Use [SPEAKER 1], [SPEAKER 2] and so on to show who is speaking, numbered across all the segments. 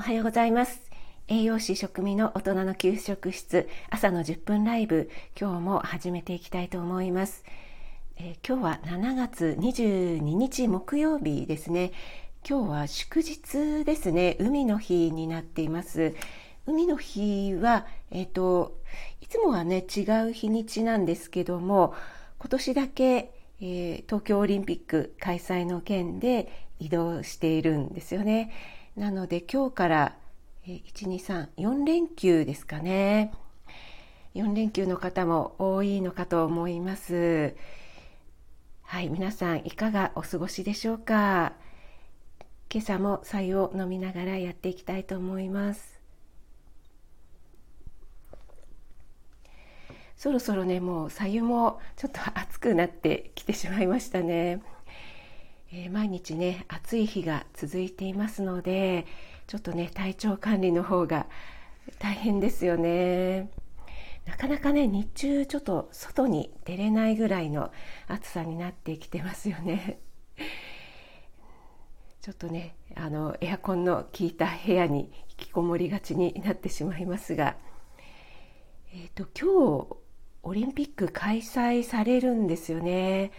[SPEAKER 1] おはようございます。栄養士食味の大人の給食室朝の10分ライブ今日も始めていきたいと思います、えー、今日は7月22日木曜日ですね今日は祝日ですね海の日になっています海の日はえっ、ー、といつもはね違う日にちなんですけども今年だけえー、東京オリンピック開催の件で移動しているんですよね。なので今日から1234連休ですかね。4連休の方も多いのかと思います。はい皆さんいかがお過ごしでしょうか。今朝も白湯を飲みながらやっていきたいと思います。そろそろねもう白湯もちょっと暑くなってきてしまいましたね。えー、毎日ね暑い日が続いていますのでちょっとね体調管理の方が大変ですよねなかなかね日中ちょっと外に出れないぐらいの暑さになってきてますよね ちょっとねあのエアコンの効いた部屋に引きこもりがちになってしまいますがえっ、ー、と今日オリンピック開催されるんですよね。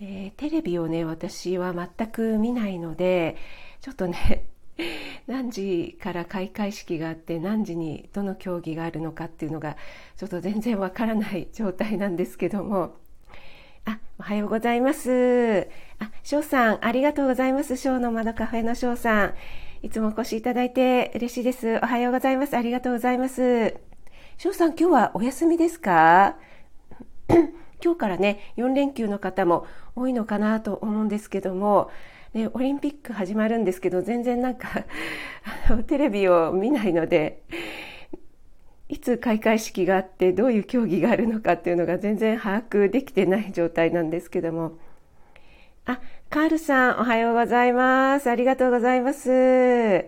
[SPEAKER 1] えー、テレビをね私は全く見ないのでちょっとね 何時から開会式があって何時にどの競技があるのかっていうのがちょっと全然わからない状態なんですけども。あおはようございます。あ翔さんありがとうございます。翔の窓カフェの翔さん。いつもお越しいただいて嬉しいです。おはようございます。ありがとうございます。翔さん今日はお休みですか？今日からね4連休の方も多いのかなと思うんですけども、ね、オリンピック始まるんですけど全然なんか テレビを見ないのでいつ開会式があってどういう競技があるのかっていうのが全然把握できてない状態なんですけども。あカールさんおはようございます。ありがとうございます。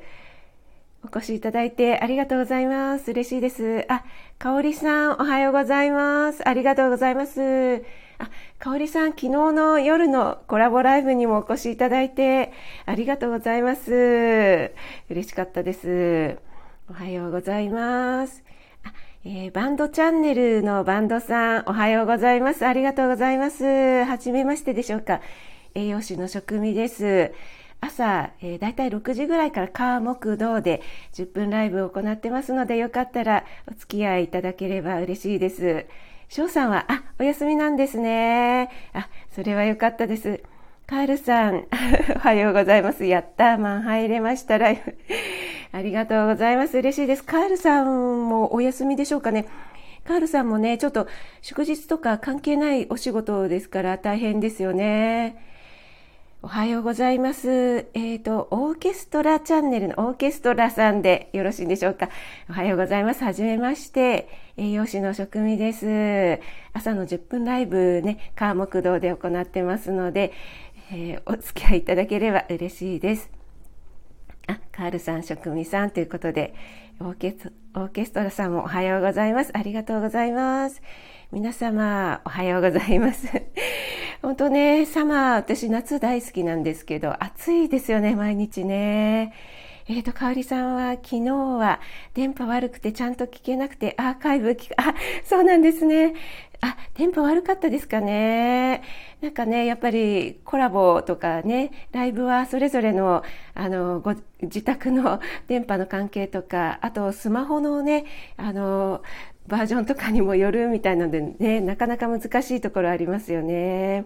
[SPEAKER 1] お越しいただいてありがとうございます。嬉しいです。あ、かおりさん、おはようございます。ありがとうございます。あ、かおりさん、昨日の夜のコラボライブにもお越しいただいてありがとうございます。嬉しかったです。おはようございます。あえー、バンドチャンネルのバンドさん、おはようございます。ありがとうございます。はじめましてでしょうか。栄養士の職味です。朝、えー、だいたい6時ぐらいから火木道で10分ライブを行ってますので、よかったらお付き合いいただければ嬉しいです。翔さんは、あ、お休みなんですね。あ、それはよかったです。カールさん、おはようございます。やったー、マン入れましたら、ありがとうございます。嬉しいです。カールさんもお休みでしょうかね。カールさんもね、ちょっと祝日とか関係ないお仕事ですから大変ですよね。おはようございます。えっ、ー、と、オーケストラチャンネルのオーケストラさんでよろしいんでしょうか？おはようございます。はじめまして。栄養士の職味です。朝の10分ライブね、川木道で行ってますので、えー、お付き合いいただければ嬉しいです。あ、カールさん、職味さんということで、オーケストラさんもおはようございます。ありがとうございます。皆様、おはようございます。本当ね、サマー、私夏大好きなんですけど、暑いですよね、毎日ね。えっ、ー、と、かおりさんは昨日は電波悪くてちゃんと聞けなくてアーカイブ聞、あ、そうなんですね。あ、電波悪かったですかね。なんかね、やっぱりコラボとかね、ライブはそれぞれの、あの、ご自宅の 電波の関係とか、あとスマホのね、あの、バージョンとかにもよるみたいなのでね、なかなか難しいところありますよね。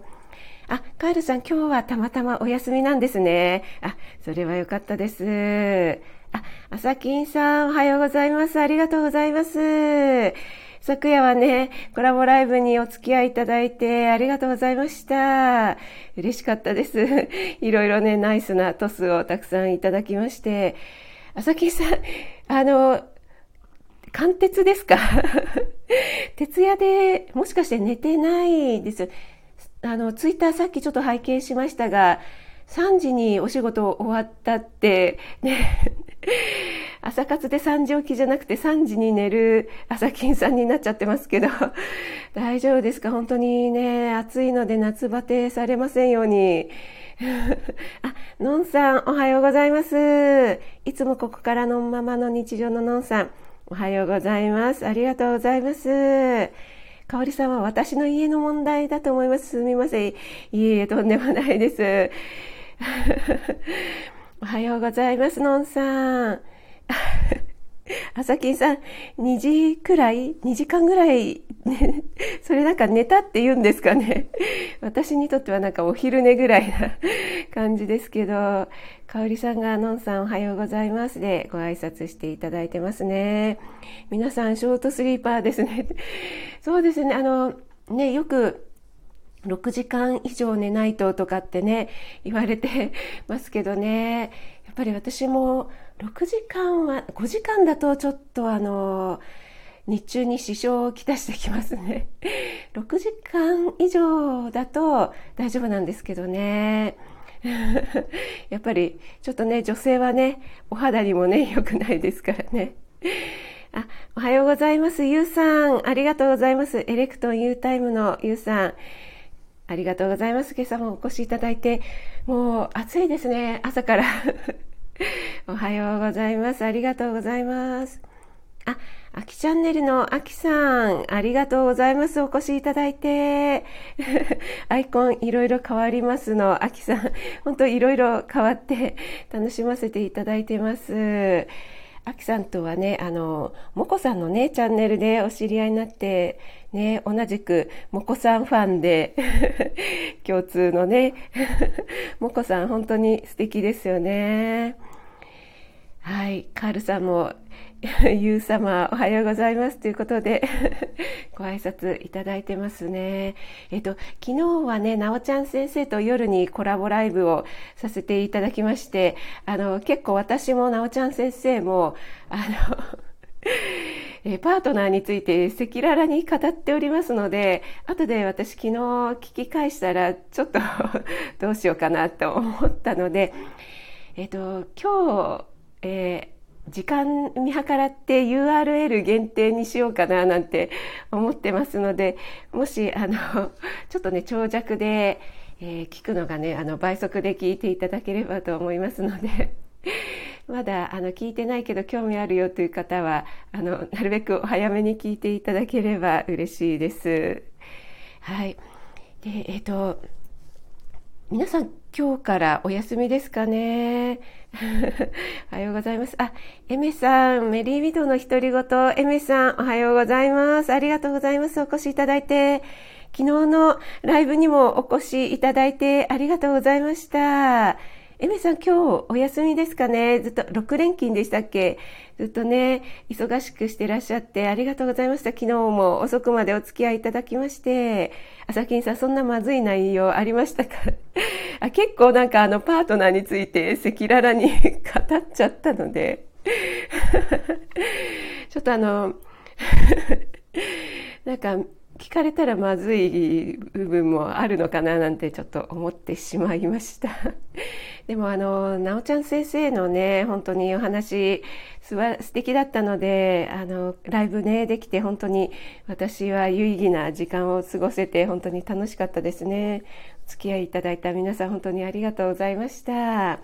[SPEAKER 1] あ、カールさん、今日はたまたまお休みなんですね。あ、それはよかったです。あ、あさきんさん、おはようございます。ありがとうございます。昨夜はね、コラボライブにお付き合いいただいてありがとうございました。嬉しかったです。いろいろね、ナイスなトスをたくさんいただきまして。あさきんさん、あの、貫徹ですか？徹夜でもしかして寝てないです。あの、ツイッターさっきちょっと拝見しましたが、3時にお仕事終わったって、ね、朝活で3時起きじゃなくて3時に寝る朝金さんになっちゃってますけど、大丈夫ですか？本当にね、暑いので夏バテされませんように。あ、のんさん、おはようございます。いつもここからのままの日常ののんさん、おはようございます。ありがとうございます。かおりさんは私の家の問題だと思います。すみません。いえいえ、とんでもないです。おはようございます、のんさん。あさきんさん、2時くらい ?2 時間ぐらい、ね、それなんか寝たって言うんですかね。私にとってはなんかお昼寝ぐらいな感じですけど、かおりさんが、のんさんおはようございますでご挨拶していただいてますね。皆さん、ショートスリーパーですね。そうですね、あの、ね、よく、6時間以上寝ないととかってね、言われてますけどね、やっぱり私も6時間は、5時間だとちょっとあの、日中に支障をきたしてきますね。6時間以上だと大丈夫なんですけどね。やっぱりちょっとね、女性はね、お肌にもね、良くないですからね。あ、おはようございます。ゆうさん。ありがとうございます。エレクトン U タイムのゆうさん。ありがとうございます。今朝もお越しいただいて、もう暑いですね。朝からおはようございます。ありがとうございます。あ、あきチャンネルのあきさん、ありがとうございます。お越しいただいて。アイコンいろいろ変わりますの、あきさん。本当いろいろ変わって楽しませていただいてます。あきさんとはね、あの、もこさんのね、チャンネルでお知り合いになって、ね、同じく、もこさんファンで、共通のね、もこさん本当に素敵ですよね。はい、カールさんも、ゆう様、おはようございます。ということで、ご挨拶いただいてますね。えっと、昨日はね、なおちゃん先生と夜にコラボライブをさせていただきまして、あの、結構私もなおちゃん先生も、あの、えパートナーについて赤裸々に語っておりますので、後で私昨日聞き返したら、ちょっとどうしようかなと思ったので、えっと、今日、えー時間見計らって URL 限定にしようかななんて 思ってますので、もし、あの、ちょっとね、長尺で、えー、聞くのがね、あの、倍速で聞いていただければと思いますので、まだあの聞いてないけど興味あるよという方はあのなるべくお早めに聞いていただければ嬉しいです。はい。で、えっ、ー、と、皆さん今日からお休みですかね。おはようございます。あ、エメさん、メリービドの独り言、エメさん、おはようございます。ありがとうございます。お越しいただいて。昨日のライブにもお越しいただいてありがとうございました。エメさん今日お休みですかねずっと6連勤でしたっけ？ずっとね、忙しくしてらっしゃってありがとうございました。昨日も遅くまでお付き合いいただきまして。朝金さん、そんなまずい内容ありましたか？あ結構なんかあのパートナーについて赤裸々に 語っちゃったので。ちょっとあの なんか聞かれたらまずい部分もあるのかななんてちょっと思ってしまいました。でもあの、なおちゃん先生のね、本当にお話、すわ素敵だったので、あの、ライブね、できて本当に私は有意義な時間を過ごせて本当に楽しかったですね。お付き合いいただいた皆さん本当にありがとうございました。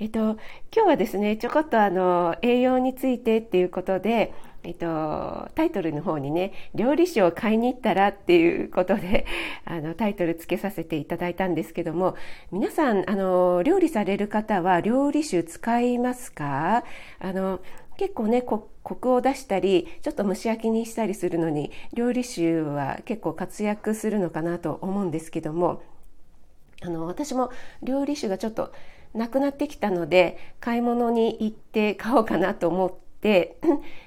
[SPEAKER 1] えっと、今日はですね、ちょこっとあの、栄養についてっていうことで、えっと、タイトルの方にね、料理酒を買いに行ったらっていうことで、あの、タイトル付けさせていただいたんですけども、皆さん、あの、料理される方は料理酒使いますか？あの、結構ね、コクを出したり、ちょっと蒸し焼きにしたりするのに、料理酒は結構活躍するのかなと思うんですけども、あの、私も料理酒がちょっとなくなってきたので、買い物に行って買おうかなと思って、で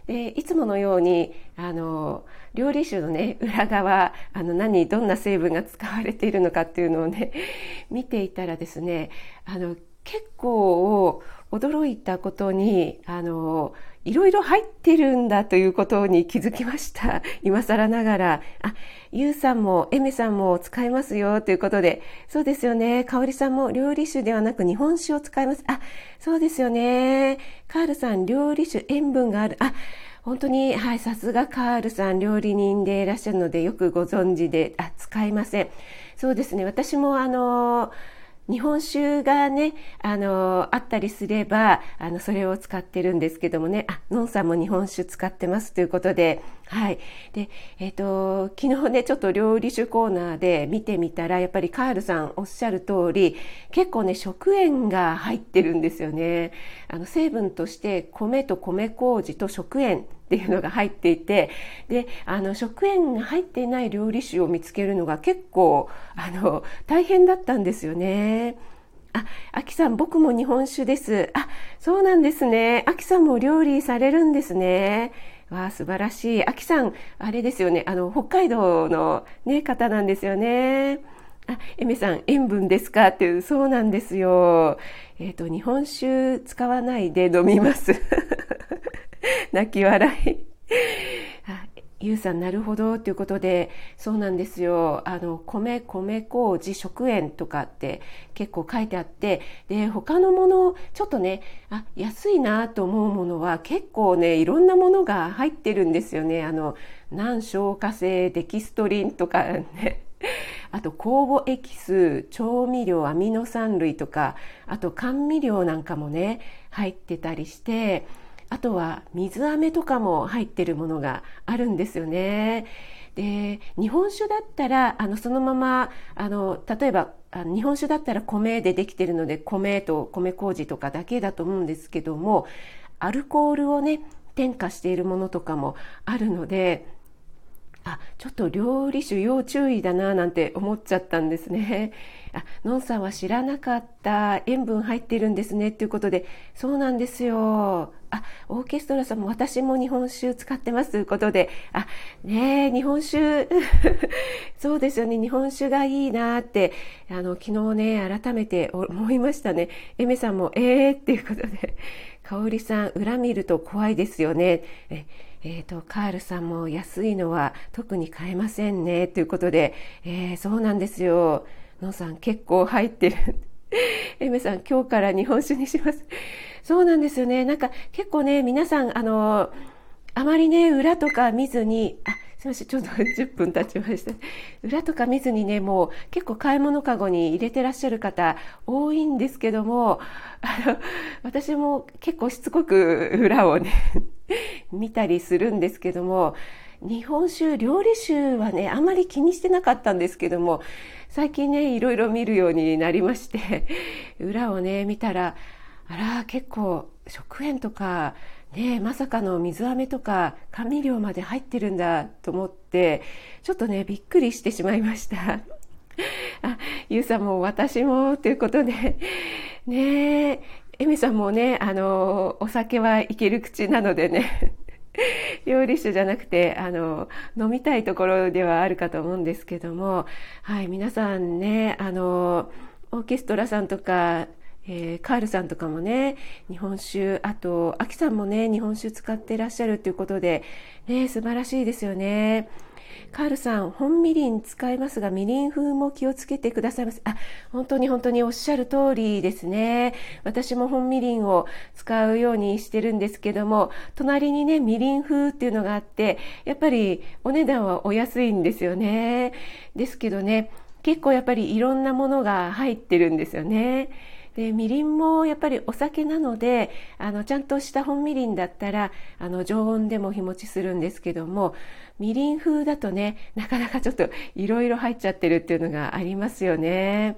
[SPEAKER 1] いつものようにあの料理酒のね 裏側あの何どんな成分が使われているのかっていうのをね 見ていたらですねあの結構驚いたことにあのいろいろ入ってるんだということに気づきました。今更ながら。あ、ゆうさんも、エメさんも使えますよということで。そうですよね。かおりさんも料理酒ではなく日本酒を使います。あ、そうですよね。カールさん、料理酒、塩分がある。あ、本当に、はい、さすがカールさん、料理人でいらっしゃるので、よくご存知で、あ、使いません。そうですね。私もあの、日本酒がね、あの、あったりすれば、あの、それを使ってるんですけどもね、あ、のんさんも日本酒使ってますということで、はい。で、えっ、ー、と、昨日ね、ちょっと料理酒コーナーで見てみたら、やっぱりカールさんおっしゃる通り、結構ね、食塩が入ってるんですよね。あの、成分として米と米麹と食塩っていうのが入っていて、で、あの、食塩が入っていない料理酒を見つけるのが結構、あの、大変だったんですよね。あ、あきさん、僕も日本酒です。あ、そうなんですね。あきさんも料理されるんですね。わあ、素晴らしい。あきさん、あれですよね。あの、北海道のね、方なんですよね。あ、エメさん、塩分ですか？っていう、そうなんですよ。えっ、ー、と、日本酒使わないで飲みます。泣き笑い。ゆうさんなるほどということでそうなんですよ。あの米米麹食塩とかって結構書いてあってで他のものちょっとねあ安いなと思うものは結構ねいろんなものが入ってるんですよね。あの難消化性デキストリンとかね。あと酵母エキス調味料アミノ酸類とかあと甘味料なんかもね入ってたりしてあとは水飴とかも入ってるものがあるんですよね。で日本酒だったらあのそのままあの例えば日本酒だったら米でできてるので米と米麹とかだけだと思うんですけどもアルコールをね添加しているものとかもあるのであちょっと料理酒要注意だななんて思っちゃったんですね。あのんさんは知らなかった塩分入ってるんですねっていうことでそうなんですよ。あオーケストラさんも私も日本酒使ってますということであね日本酒 そうですよね日本酒がいいなってあの昨日ね改めて思いましたね。エメさんもえーっていうことで香織さん裏見ると怖いですよね。ええーと、カールさんも安いのは特に買えませんねということで、えー、そうなんですよ。のさん結構入ってる。エメさん今日から日本酒にします。そうなんですよね。なんか結構ね、皆さん、あの、あまりね、裏とか見ずに、あ、すみません、ちょっと 10分経ちました。裏とか見ずにね、もう結構買い物かごに入れてらっしゃる方多いんですけども、あの、私も結構しつこく 裏をね 見たりするんですけども、日本酒、料理酒はね、あまり気にしてなかったんですけども、最近ね、いろいろ見るようになりまして、裏をね、見たら、あら、結構食塩とか、ね、まさかの水飴とか甘味料まで入ってるんだと思って、ちょっとね、びっくりしてしまいました。あ、ゆうさんも私もということで、ねえ、エミさんもね、あの、お酒はいける口なのでね、料理酒じゃなくて、あの、飲みたいところではあるかと思うんですけども、はい、皆さんね、あの、オーケストラさんとか、えー、カールさんとかもね、日本酒、あと、アキさんもね、日本酒使ってらっしゃるということで、ね、素晴らしいですよね。カールさん、本みりん使いますが、みりん風も気をつけてくださいます。あ、本当に本当におっしゃる通りですね。私も本みりんを使うようにしてるんですけども、隣にね、みりん風っていうのがあって、やっぱりお値段はお安いんですよね。ですけどね、結構やっぱりいろんなものが入ってるんですよね。でみりんもやっぱりお酒なのであのちゃんとした本みりんだったらあの常温でも日持ちするんですけどもみりん風だとねなかなかちょっといろいろ入っちゃってるっていうのがありますよね。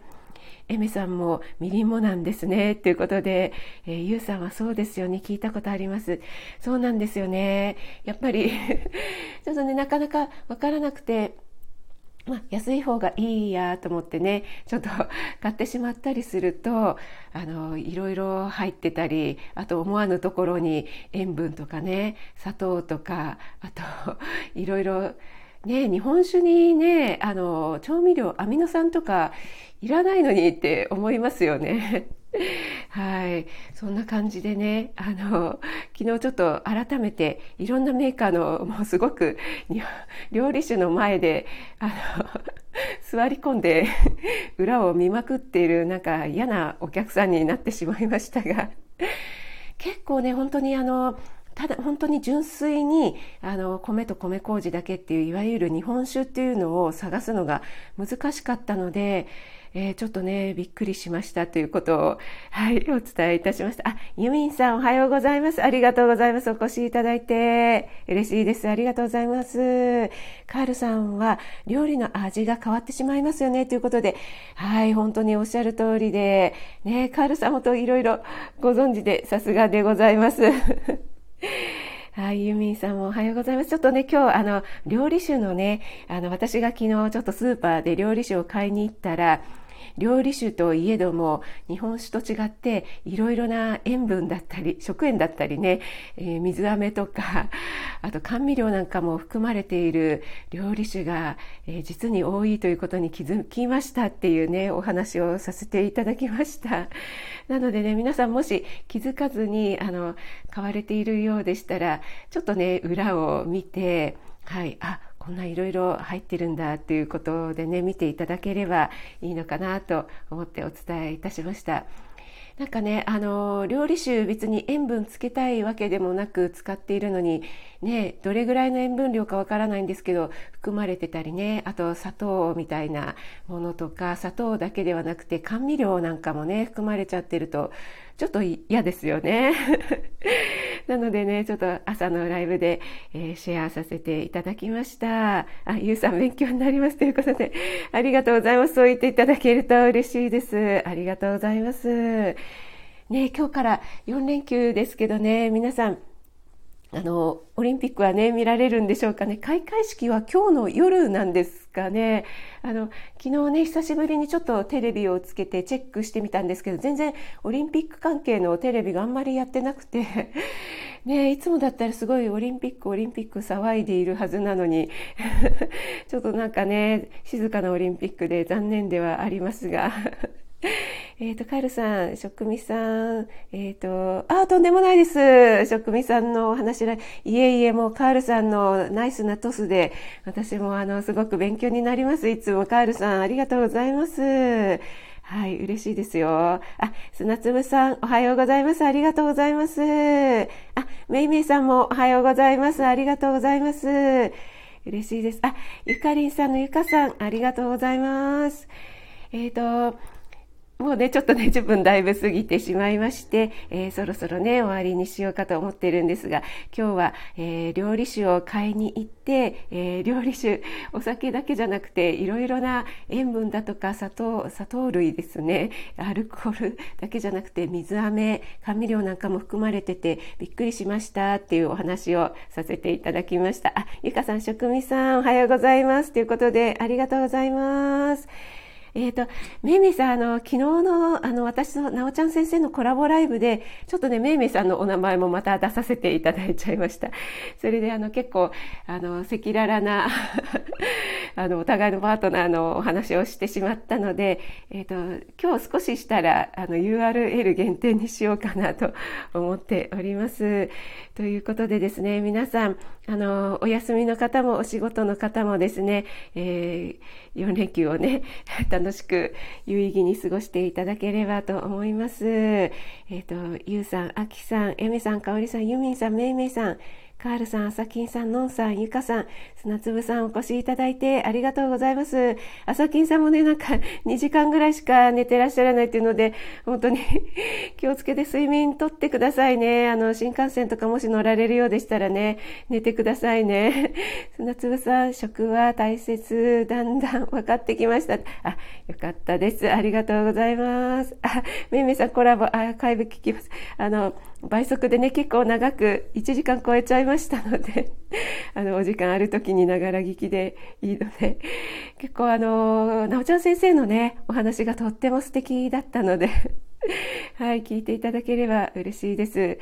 [SPEAKER 1] エメさんもみりんもなんですね。ということで、えー、ゆうさんはそうですよね。聞いたことあります。そうなんですよね。やっぱり ちょっとね、なかなかわからなくて、まあ、安い方がいいやと思ってねちょっと 買ってしまったりするとあのいろいろ入ってたりあと思わぬところに塩分とかね砂糖とかあと いろいろね日本酒にねあの調味料アミノ酸とかいらないのにって思いますよね。はい。そんな感じでね、あの、昨日ちょっと改めていろんなメーカーのもうすごく料理酒の前で、あの、座り込んで裏を見まくっているなんか嫌なお客さんになってしまいましたが、結構ね、本当にあの、ただ本当に純粋にあの米と米麹だけっていういわゆる日本酒っていうのを探すのが難しかったのでえー、ちょっとね、びっくりしましたということを、はい、お伝えいたしました。あ、ユミンさんおはようございます。ありがとうございます。お越しいただいて、嬉しいです。ありがとうございます。カールさんは、料理の味が変わってしまいますよね、ということで、はい、本当におっしゃる通りで、ね、カールさん本当いろいろご存知で、さすがでございます。はい、ユミンさんもおはようございます。ちょっとね、今日、あの、料理酒のね、あの、私が昨日ちょっとスーパーで料理酒を買いに行ったら、料理酒といえども日本酒と違っていろいろな塩分だったり食塩だったりね、えー、水飴とか あと甘味料なんかも含まれている料理酒が、えー、実に多いということに気づきましたっていうねお話をさせていただきました。なのでね皆さんもし気づかずにあの買われているようでしたらちょっとね裏を見てはいあこんないろいろ入ってるんだっていうことでね見ていただければいいのかなと思ってお伝えいたしました。なんかね、あの、料理酒別に塩分つけたいわけでもなく使っているのに、ね、どれぐらいの塩分量かわからないんですけど、含まれてたりね、あと砂糖みたいなものとか、砂糖だけではなくて甘味料なんかもね、含まれちゃってると、ちょっと嫌ですよね。なのでね、ちょっと朝のライブで、えー、シェアさせていただきました。あ、ゆうさん勉強になりますということで、ありがとうございます。そう言っていただけると嬉しいです。ありがとうございます。ね、今日から4連休ですけどね、皆さん、あの、オリンピックはね、見られるんでしょうかね。開会式は今日の夜なんですかね。あの、昨日ね、久しぶりにちょっとテレビをつけてチェックしてみたんですけど、全然オリンピック関係のテレビがあんまりやってなくて、ね、いつもだったらすごいオリンピック、オリンピック騒いでいるはずなのに、ちょっとなんかね、静かなオリンピックで残念ではありますが、えっ、ー、と、カエルさん、職味さん、えっ、ー、と、あ、とんでもないです。職味さんのお話ら、いえいえ、もうカールさんのナイスなトスで、私もあの、すごく勉強になります。いつもカールさん、ありがとうございます。はい、嬉しいですよ。あ、砂粒さん、おはようございます。ありがとうございます。あ、めいめいさんもおはようございます。ありがとうございます。嬉しいです。あ、ゆかりんさんのゆかさん、ありがとうございます。えっ、ー、と、もうね、ちょっとね、10分だいぶ過ぎてしまいまして、えー、そろそろね、終わりにしようかと思ってるんですが、今日は、えー、料理酒を買いに行って、えー、料理酒、お酒だけじゃなくて、いろいろな塩分だとか砂糖、砂糖類ですね、アルコールだけじゃなくて、水飴、甘味料なんかも含まれてて、びっくりしましたっていうお話をさせていただきました。あ、ゆかさん、職味さん、おはようございます。ということで、ありがとうございます。えっ、ー、と、めいめいさん、あの、昨日の、あの、私となおちゃん先生のコラボライブで、ちょっとね、めいめいさんのお名前もまた出させていただいちゃいました。それで、あの、結構、あの、赤裸々な あの、お互いのパートナーのお話をしてしまったので、えっ、ー、と、今日少ししたら、あの、URL 限定にしようかなと 思っております。ということでですね、皆さん、あの、お休みの方もお仕事の方もですね、えー、4連休をね、楽しく有意義に過ごしていただければと思います。えっ、ー、と、ゆうさん、あきさん、えめさん、かおりさん、ゆみんさん、めいめいさん、カールさん、あさきんさん、のんさん、ゆかさん、砂粒さんお越しいただいてありがとうございます。あさきんさんもね、なんか 2時間ぐらいしか寝てらっしゃらないっていうので、本当に気をつけて睡眠とってくださいね。あの、新幹線とかもし乗られるようでしたらね、寝てくださいね。砂粒さん、食は大切、だんだん分かってきました。あ、よかったです。ありがとうございます。あ、めいめいさんコラボ、アーカイブ聞きます。あの、倍速でね、結構長く1時間超えちゃいましたので あの、お時間ある時にながら聞きでいいので、結構あの、なおちゃん先生のね、お話がとっても素敵だったので はい、聞いていただければ嬉しいです。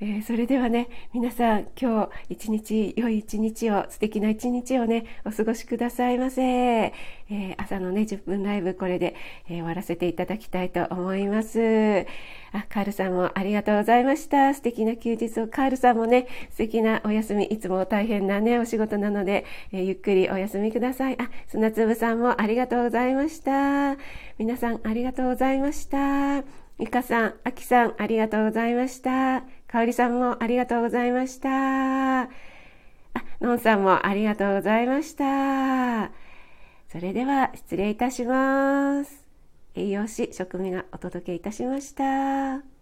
[SPEAKER 1] えー、それではね、皆さん今日一日、良い一日を、素敵な一日をね、お過ごしくださいませ。えー、朝のね、10分ライブこれで、えー、終わらせていただきたいと思います。あ、カールさんもありがとうございました。素敵な休日を、カールさんもね、素敵なお休み、いつも大変なね、お仕事なので、えゆっくりお休みください。あ、砂粒さんもありがとうございました。皆さんありがとうございました。ゆかさん、あきさん、ありがとうございました。かおりさんもありがとうございました。あ、のんさんもありがとうございました。それでは失礼いたします。栄養士食味がお届けいたしました。